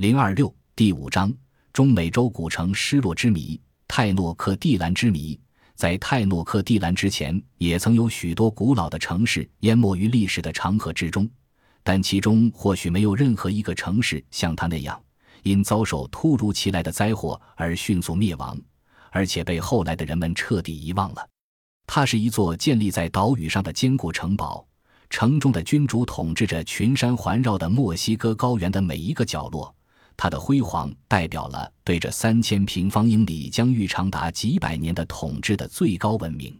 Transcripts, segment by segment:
零二六第五章：中美洲古城失落之谜——泰诺克蒂兰之谜。在泰诺克蒂兰之前，也曾有许多古老的城市淹没于历史的长河之中，但其中或许没有任何一个城市像它那样，因遭受突如其来的灾祸而迅速灭亡，而且被后来的人们彻底遗忘了。它是一座建立在岛屿上的坚固城堡。城中的君主统治着群山环绕的墨西哥高原的每一个角落，它的辉煌代表了对这三千平方英里疆域长达几百年的统治的最高文明。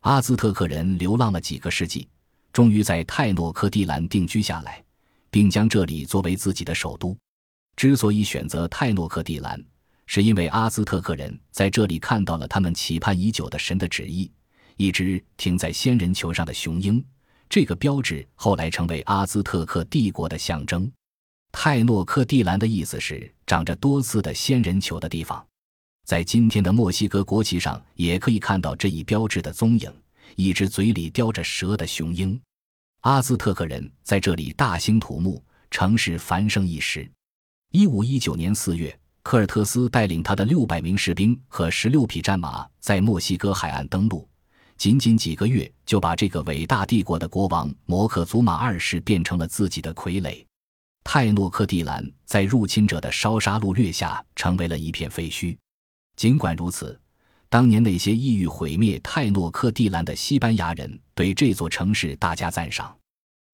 阿兹特克人流浪了几个世纪，终于在泰诺克蒂兰定居下来，并将这里作为自己的首都。之所以选择泰诺克蒂兰，是因为阿兹特克人在这里看到了他们期盼已久的神的旨意——一只停在仙人球上的雄鹰。这个标志后来成为阿兹特克帝国的象征。泰诺克蒂兰的意思是长着多刺的仙人球的地方。在今天的墨西哥国旗上也可以看到这一标志的踪影：一只嘴里叼着蛇的雄鹰。阿兹特克人在这里大兴土木，城市繁盛一时。一五一九年四月，科尔特斯带领他的六百名士兵和十六匹战马在墨西哥海岸登陆。仅仅几个月，就把这个伟大帝国的国王摩克祖马二世变成了自己的傀儡。泰诺克蒂兰在入侵者的烧杀掳掠下，成为了一片废墟。尽管如此，当年那些意欲毁灭泰诺克蒂兰的西班牙人对这座城市大加赞赏，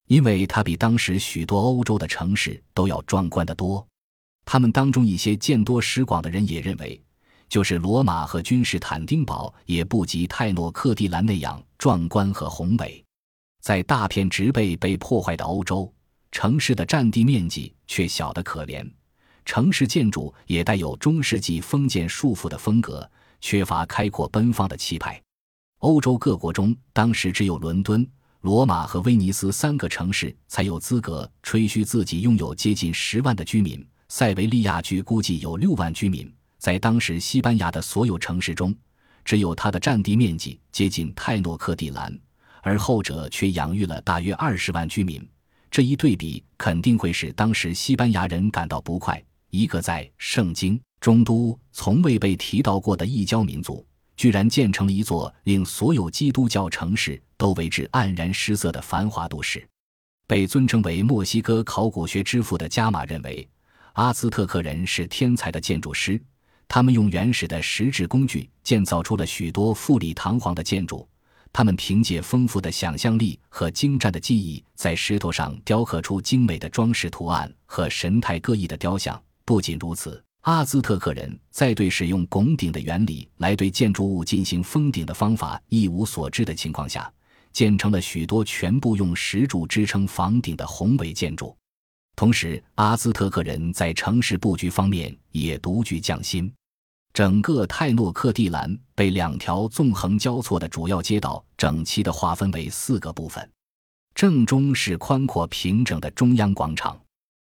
因为它比当时许多欧洲的城市都要壮观得多。他们当中一些见多识广的人也认为。就是罗马和君士坦丁堡也不及泰诺克蒂兰那样壮观和宏伟。在大片植被被破坏的欧洲，城市的占地面积却小得可怜，城市建筑也带有中世纪封建束缚的风格，缺乏开阔奔放的气派。欧洲各国中，当时只有伦敦、罗马和威尼斯三个城市才有资格吹嘘自己拥有接近十万的居民。塞维利亚据估计有六万居民。在当时西班牙的所有城市中，只有它的占地面积接近泰诺克蒂兰，而后者却养育了大约二十万居民。这一对比肯定会使当时西班牙人感到不快。一个在圣经中都从未被提到过的异教民族，居然建成了一座令所有基督教城市都为之黯然失色的繁华都市。被尊称为墨西哥考古学之父的加马认为，阿兹特克人是天才的建筑师。他们用原始的石质工具建造出了许多富丽堂皇的建筑。他们凭借丰富的想象力和精湛的技艺，在石头上雕刻出精美的装饰图案和神态各异的雕像。不仅如此，阿兹特克人在对使用拱顶的原理来对建筑物进行封顶的方法一无所知的情况下，建成了许多全部用石柱支撑房顶的宏伟建筑。同时，阿兹特克人在城市布局方面也独具匠心。整个泰诺克蒂兰被两条纵横交错的主要街道整齐地划分为四个部分。正中是宽阔平整的中央广场，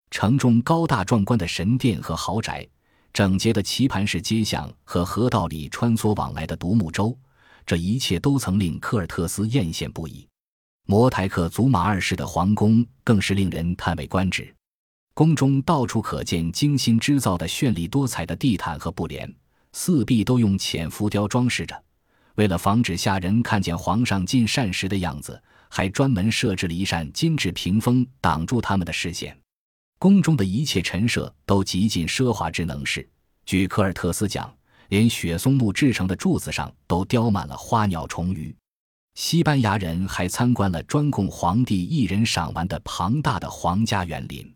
城中高大壮观的神殿和豪宅，整洁的棋盘式街巷和河道里穿梭往来的独木舟，这一切都曾令科尔特斯艳羡不已。摩台克祖马二世的皇宫更是令人叹为观止，宫中到处可见精心织造的绚丽多彩的地毯和布帘，四壁都用浅浮雕装饰着。为了防止下人看见皇上进膳时的样子，还专门设置了一扇金制屏风挡住他们的视线。宫中的一切陈设都极尽奢华之能事。据科尔特斯讲，连雪松木制成的柱子上都雕满了花鸟虫鱼。西班牙人还参观了专供皇帝一人赏玩的庞大的皇家园林，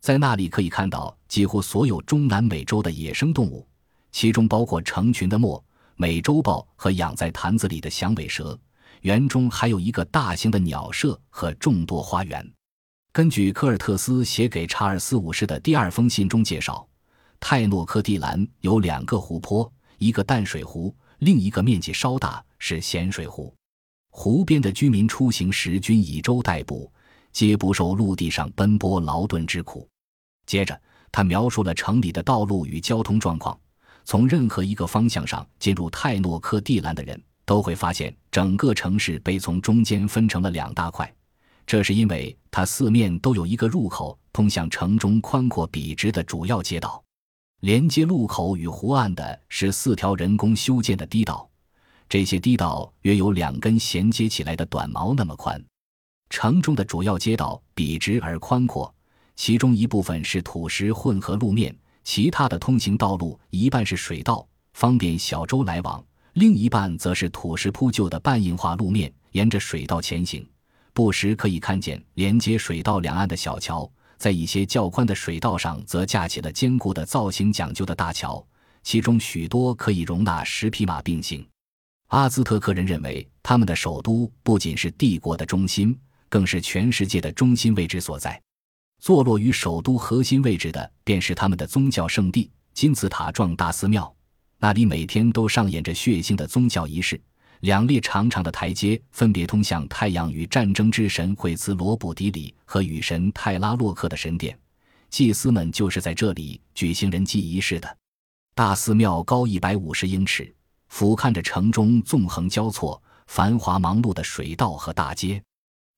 在那里可以看到几乎所有中南美洲的野生动物，其中包括成群的墨美洲豹和养在坛子里的响尾蛇。园中还有一个大型的鸟舍和众多花园。根据科尔特斯写给查尔斯五世的第二封信中介绍，泰诺科蒂兰有两个湖泊，一个淡水湖，另一个面积稍大是咸水湖。湖边的居民出行时均以舟代步，皆不受陆地上奔波劳顿之苦。接着，他描述了城里的道路与交通状况。从任何一个方向上进入泰诺克蒂兰的人都会发现，整个城市被从中间分成了两大块。这是因为它四面都有一个入口通向城中宽阔笔直的主要街道。连接路口与湖岸的是四条人工修建的堤道，这些堤道约有两根衔接起来的短毛那么宽。城中的主要街道笔直而宽阔，其中一部分是土石混合路面，其他的通行道路一半是水道，方便小舟来往；另一半则是土石铺就的半硬化路面，沿着水道前行。不时可以看见连接水道两岸的小桥。在一些较宽的水道上，则架起了坚固的、造型讲究的大桥，其中许多可以容纳十匹马并行。阿兹特克人认为，他们的首都不仅是帝国的中心，更是全世界的中心位置所在。坐落于首都核心位置的，便是他们的宗教圣地——金字塔状大寺庙，那里每天都上演着血腥的宗教仪式。两列长长的台阶分别通向太阳与战争之神惠兹罗卜迪里和雨神泰拉洛克的神殿，祭司们就是在这里举行人祭仪式的。大寺庙高一百五十英尺，俯瞰着城中纵横交错、繁华忙碌的水道和大街。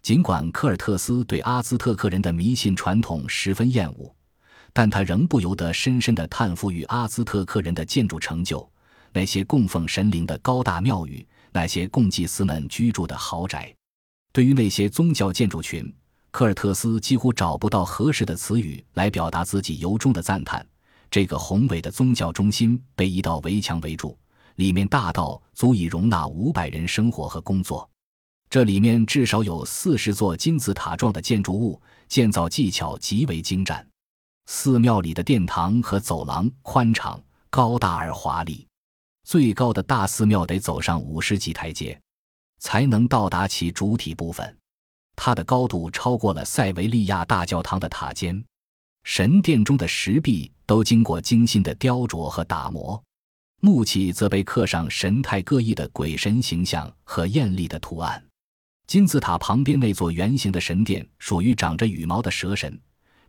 尽管科尔特斯对阿兹特克人的迷信传统十分厌恶，但他仍不由得深深地叹服于阿兹特克人的建筑成就，那些供奉神灵的高大庙宇。那些供祭司们居住的豪宅，对于那些宗教建筑群，科尔特斯几乎找不到合适的词语来表达自己由衷的赞叹。这个宏伟的宗教中心被一道围墙围住，里面大到足以容纳五百人生活和工作。这里面至少有四十座金字塔状的建筑物，建造技巧极为精湛。寺庙里的殿堂和走廊宽敞、高大而华丽。最高的大寺庙得走上五十级台阶，才能到达其主体部分。它的高度超过了塞维利亚大教堂的塔尖。神殿中的石壁都经过精心的雕琢和打磨，木器则被刻上神态各异的鬼神形象和艳丽的图案。金字塔旁边那座圆形的神殿属于长着羽毛的蛇神。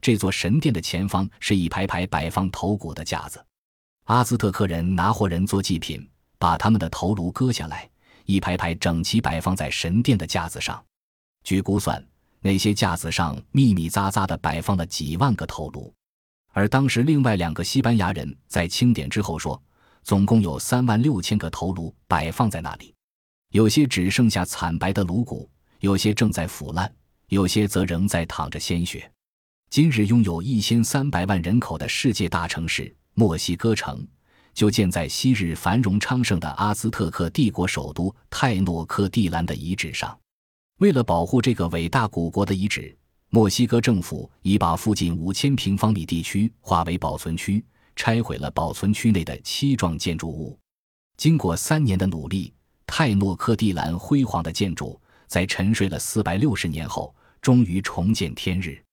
这座神殿的前方是一排排摆放头骨的架子。阿兹特克人拿活人做祭品，把他们的头颅割下来，一排排整齐摆放在神殿的架子上。据估算，那些架子上密密匝匝地摆放了几万个头颅。而当时，另外两个西班牙人在清点之后说，总共有三万六千个头颅摆放在那里。有些只剩下惨白的颅骨，有些正在腐烂，有些则仍在淌着鲜血。今日拥有一千三百万人口的世界大城市。墨西哥城就建在昔日繁荣昌盛的阿兹特克帝国首都泰诺克蒂兰的遗址上。为了保护这个伟大古国的遗址，墨西哥政府已把附近五千平方米地区划为保存区，拆毁了保存区内的七幢建筑物。经过三年的努力，泰诺科蒂兰辉煌的建筑在沉睡了四百六十年后，终于重见天日。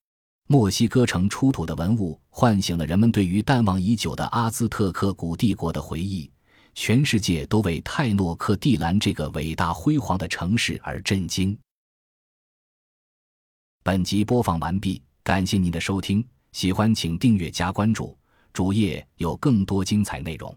墨西哥城出土的文物唤醒了人们对于淡忘已久的阿兹特克古帝国的回忆，全世界都为泰诺克蒂兰这个伟大辉煌的城市而震惊。本集播放完毕，感谢您的收听，喜欢请订阅加关注，主页有更多精彩内容。